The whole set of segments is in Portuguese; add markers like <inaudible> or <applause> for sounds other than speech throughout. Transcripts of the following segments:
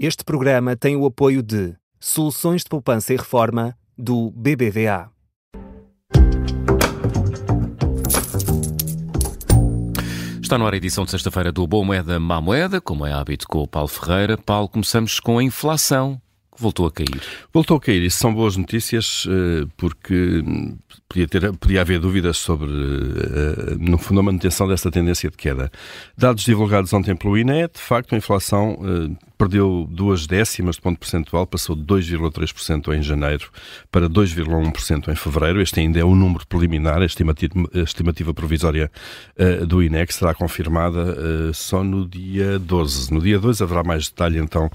Este programa tem o apoio de Soluções de Poupança e Reforma do BBVA. Está no ar a edição de sexta-feira do Boa Moeda, Má Moeda, como é hábito com o Paulo Ferreira. Paulo, começamos com a inflação, que voltou a cair. Voltou a cair. Isso são boas notícias, eh, porque podia, ter, podia haver dúvidas sobre, uh, no fundo, a manutenção dessa tendência de queda. Dados divulgados ontem pelo INE, de facto, a inflação perdeu duas décimas de ponto percentual, passou de 2,3% em janeiro para 2,1% em fevereiro. Este ainda é o número preliminar, a estimativa, a estimativa provisória uh, do INE, que será confirmada só no dia 12. No dia 12 haverá mais detalhe, então,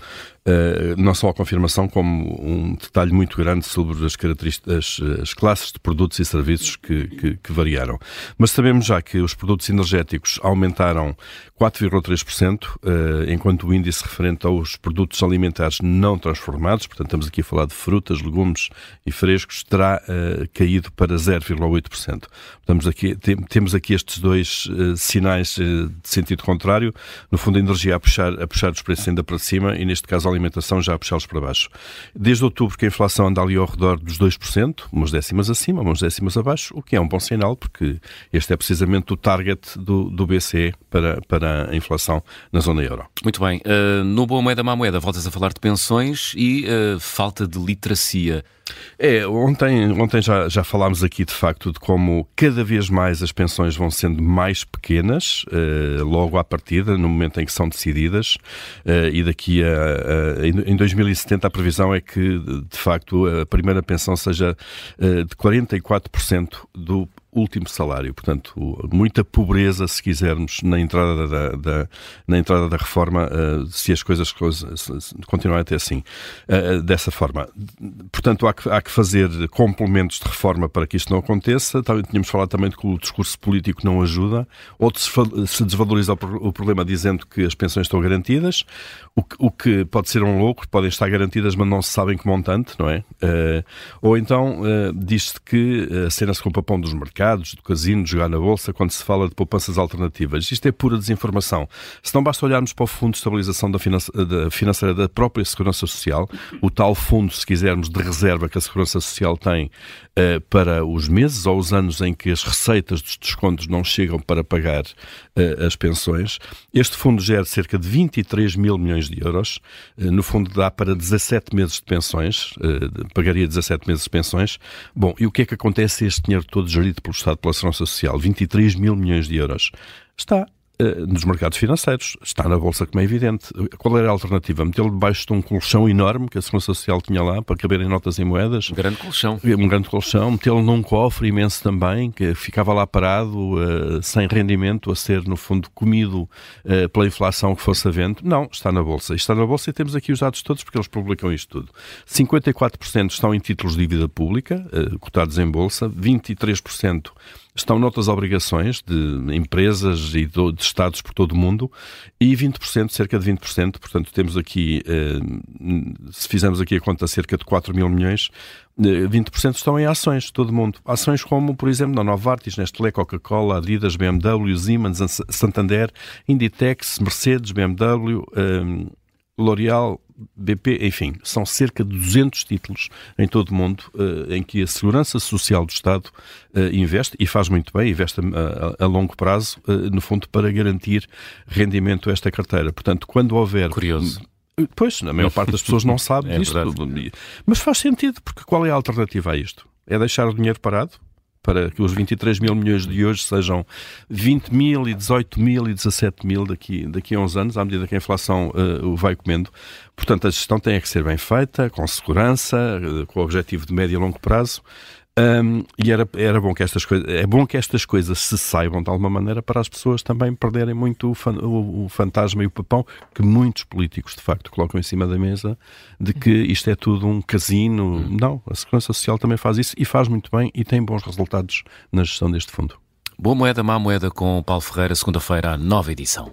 não só a confirmação, como um detalhe muito grande sobre as características, as classes de produtos e serviços que, que, que variaram. Mas sabemos já que os produtos energéticos aumentaram 4,3%, eh, enquanto o índice referente aos produtos alimentares não transformados, portanto estamos aqui a falar de frutas, legumes e frescos, terá uh, caído para 0,8%. Estamos aqui, tem, temos aqui estes dois uh, sinais uh, de sentido contrário, no fundo a energia a puxar, a puxar os preços ainda para cima e neste caso a alimentação já a puxá-los para baixo. Desde outubro que a inflação anda ali ao redor dos 2%, umas décimas acima, umas décimas abaixo, o que é um bom sinal porque este é precisamente o target do, do BCE para, para a inflação na zona euro. Muito bem. No Boa Moeda, Má Moeda, voltas a falar de pensões e uh, falta de literacia. É, ontem, ontem já, já falámos aqui de facto de como cada vez mais as pensões vão sendo mais pequenas, uh, logo à partida, no momento em que são decididas, uh, e daqui a, a, em 2070 a previsão é que de facto a primeira pensão seja de 44% do último salário. Portanto, muita pobreza, se quisermos, na entrada da, da na entrada da reforma, uh, se as coisas, continuarem até assim, uh, dessa forma. Portanto, há que, há que fazer complementos de reforma para que isto não aconteça. Tínhamos falado também de que o discurso político não ajuda, ou de se desvaloriza o problema dizendo que as pensões estão garantidas, o que, o que pode ser um louco, podem estar garantidas, mas não se sabem que montante, não é? Uh, ou então diz-se que a cena se compra pão dos mercados mercados, do casino, de jogar na bolsa, quando se fala de poupanças alternativas. Isto é pura desinformação. Se não basta olharmos para o Fundo de Estabilização da, Financeira da própria Segurança Social, o tal fundo, se quisermos, de reserva que a Segurança Social tem uh, para os meses ou os anos em que as receitas dos descontos não chegam para pagar uh, as pensões, este fundo gera cerca de 23 mil milhões de euros. Uh, no fundo, dá para 17 meses de pensões, pagaria 17 meses de pensões. Bom, e o que é que acontece? Este dinheiro todo gerido pelo Estado pela Segurança Social, 23 mil milhões de euros, está nos mercados financeiros, está na Bolsa, como é evidente. Qual era a alternativa? Metê-lo debaixo de um colchão enorme que a Segurança Social tinha lá para caberem notas e moedas. Um grande colchão. Um grande colchão. Metê-lo num cofre imenso também, que ficava lá parado, uh, sem rendimento, a ser, no fundo, comido pela inflação que fosse havendo. Não, está na Bolsa. Está na Bolsa e temos aqui os dados todos porque eles publicam isto tudo. 54% estão em títulos de dívida pública, cotados em Bolsa, 23% estão noutras obrigações de empresas e de Estados por todo o mundo e 20%, cerca de 20%, portanto temos aqui, eh, se fizermos aqui a conta, cerca de 4 mil milhões, 20% eh, estão em ações de todo o mundo. Ações como, por exemplo, na Novartis, Nestlé, Coca-Cola, Adidas, BMW, Siemens, Santander, Inditex, Mercedes, BMW, eh, L'Oréal, BP, enfim, são cerca de 200 títulos em todo o mundo uh, em que a Segurança Social do Estado uh, investe, e faz muito bem, investe a, a, a longo prazo, uh, no fundo, para garantir rendimento a esta carteira. Portanto, quando houver... Curioso. Pois, na maior parte das pessoas não <laughs> sabe é disto. Mas faz sentido, porque qual é a alternativa a isto? É deixar o dinheiro parado? Para que os 23 mil milhões de hoje sejam 20 mil e 18 mil e 17 mil daqui, daqui a uns anos, à medida que a inflação uh, vai comendo. Portanto, a gestão tem que ser bem feita, com segurança, uh, com o objetivo de médio e longo prazo. Um, e era, era bom que estas coisas, é bom que estas coisas se saibam de alguma maneira para as pessoas também perderem muito o, fan, o, o, fantasma e o papão que muitos políticos de facto colocam em cima da mesa de que isto é tudo um casino. Não, a Segurança Social também faz isso e faz muito bem e tem bons resultados na gestão deste fundo. Boa moeda, má moeda com Paulo Ferreira, segunda-feira, nova edição.